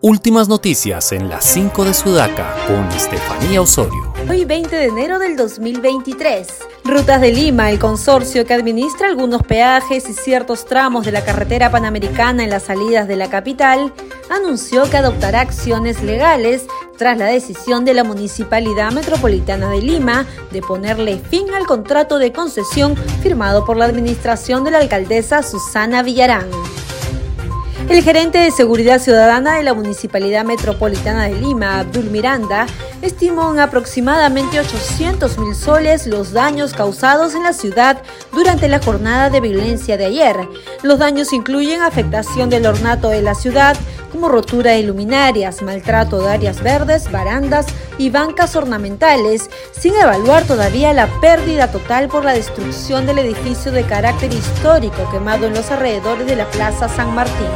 Últimas noticias en las 5 de Sudaca con Estefanía Osorio. Hoy 20 de enero del 2023. Rutas de Lima, el consorcio que administra algunos peajes y ciertos tramos de la carretera panamericana en las salidas de la capital, anunció que adoptará acciones legales tras la decisión de la Municipalidad Metropolitana de Lima de ponerle fin al contrato de concesión firmado por la administración de la alcaldesa Susana Villarán. El gerente de Seguridad Ciudadana de la Municipalidad Metropolitana de Lima, Abdul Miranda, estimó en aproximadamente 800 mil soles los daños causados en la ciudad durante la jornada de violencia de ayer. Los daños incluyen afectación del ornato de la ciudad, como rotura de luminarias, maltrato de áreas verdes, barandas y bancas ornamentales, sin evaluar todavía la pérdida total por la destrucción del edificio de carácter histórico quemado en los alrededores de la Plaza San Martín.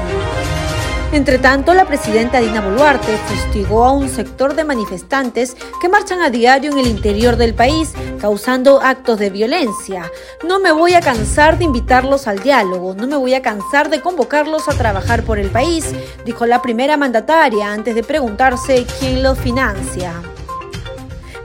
Entre tanto, la presidenta Dina Boluarte fustigó a un sector de manifestantes que marchan a diario en el interior del país, causando actos de violencia. No me voy a cansar de invitarlos al diálogo, no me voy a cansar de convocarlos a trabajar por el país, dijo la primera mandataria antes de preguntarse quién lo financia.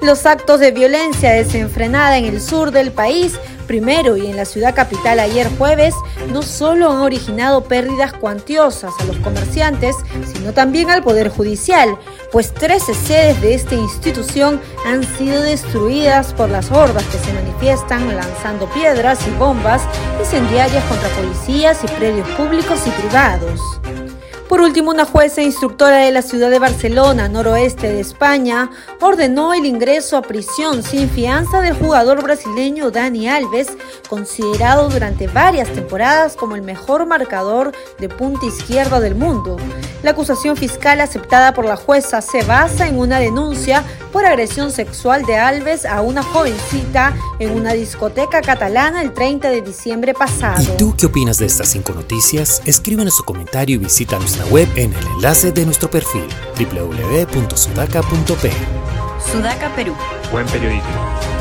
Los actos de violencia desenfrenada en el sur del país primero y en la ciudad capital ayer jueves no solo han originado pérdidas cuantiosas a los comerciantes, sino también al Poder Judicial, pues 13 sedes de esta institución han sido destruidas por las hordas que se manifiestan lanzando piedras y bombas incendiarias contra policías y predios públicos y privados. Por último, una jueza instructora de la ciudad de Barcelona, noroeste de España, ordenó el ingreso a prisión sin fianza del jugador brasileño Dani Alves, considerado durante varias temporadas como el mejor marcador de punta izquierda del mundo. La acusación fiscal aceptada por la jueza se basa en una denuncia por agresión sexual de Alves a una jovencita en una discoteca catalana el 30 de diciembre pasado. ¿Y tú qué opinas de estas cinco noticias? Escríbenos su comentario y visita nuestra web en el enlace de nuestro perfil www.sudaca.p. Sudaca Perú. Buen periodismo.